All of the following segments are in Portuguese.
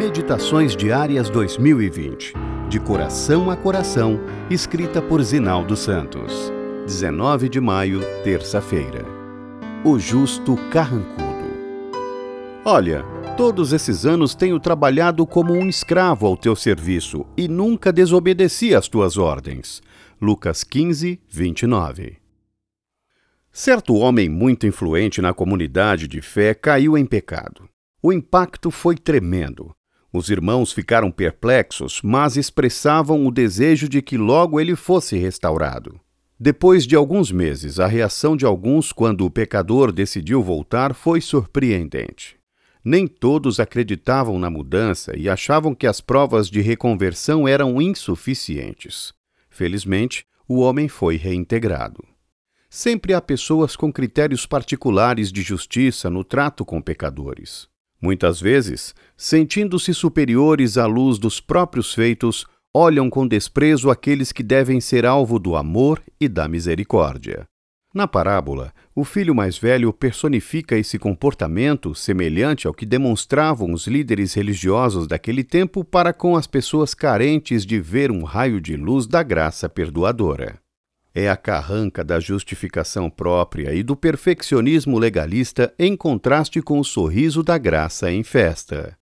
Meditações Diárias 2020. De coração a coração, escrita por Zinaldo Santos. 19 de maio, terça-feira. O justo carrancudo. Olha, todos esses anos tenho trabalhado como um escravo ao teu serviço e nunca desobedeci às tuas ordens. Lucas 15, 29. Certo homem muito influente na comunidade de fé caiu em pecado. O impacto foi tremendo. Os irmãos ficaram perplexos, mas expressavam o desejo de que logo ele fosse restaurado. Depois de alguns meses, a reação de alguns quando o pecador decidiu voltar foi surpreendente. Nem todos acreditavam na mudança e achavam que as provas de reconversão eram insuficientes. Felizmente, o homem foi reintegrado. Sempre há pessoas com critérios particulares de justiça no trato com pecadores. Muitas vezes, sentindo-se superiores à luz dos próprios feitos, olham com desprezo aqueles que devem ser alvo do amor e da misericórdia. Na parábola, o filho mais velho personifica esse comportamento semelhante ao que demonstravam os líderes religiosos daquele tempo para com as pessoas carentes de ver um raio de luz da graça perdoadora é a carranca da justificação própria e do perfeccionismo legalista em contraste com o sorriso da graça em festa.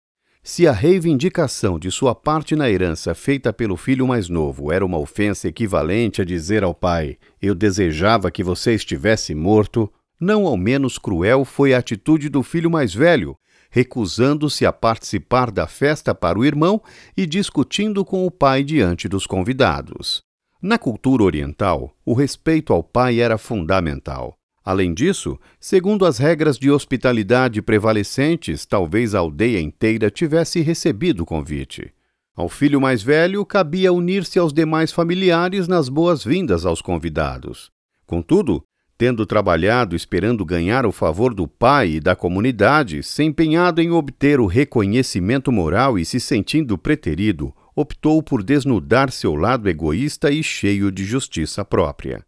Se a reivindicação de sua parte na herança feita pelo filho mais novo era uma ofensa equivalente a dizer ao pai: Eu desejava que você estivesse morto, não ao menos cruel foi a atitude do filho mais velho, recusando-se a participar da festa para o irmão e discutindo com o pai diante dos convidados. Na cultura oriental, o respeito ao pai era fundamental. Além disso, segundo as regras de hospitalidade prevalecentes, talvez a aldeia inteira tivesse recebido o convite. Ao filho mais velho cabia unir-se aos demais familiares nas boas-vindas aos convidados. Contudo, tendo trabalhado esperando ganhar o favor do pai e da comunidade, se empenhado em obter o reconhecimento moral e se sentindo preterido, optou por desnudar seu lado egoísta e cheio de justiça própria.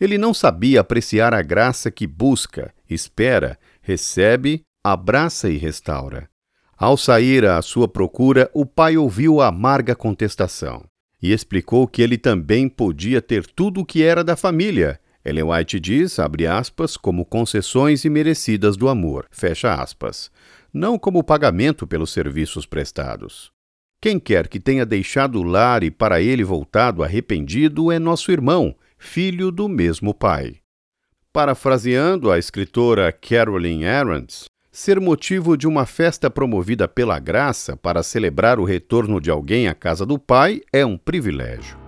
Ele não sabia apreciar a graça que busca, espera, recebe, abraça e restaura. Ao sair à sua procura, o pai ouviu a amarga contestação e explicou que ele também podia ter tudo o que era da família. Ellen White diz, abre aspas, como concessões imerecidas do amor, fecha aspas, não como pagamento pelos serviços prestados. Quem quer que tenha deixado o lar e para ele voltado arrependido é nosso irmão, filho do mesmo pai. Parafraseando a escritora Carolyn Arendt, ser motivo de uma festa promovida pela graça para celebrar o retorno de alguém à casa do pai é um privilégio.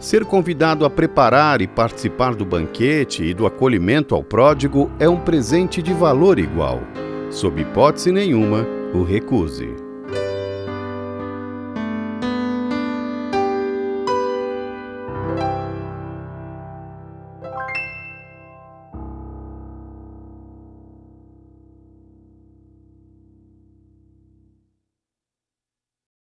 Ser convidado a preparar e participar do banquete e do acolhimento ao pródigo é um presente de valor igual. Sob hipótese nenhuma, o recuse.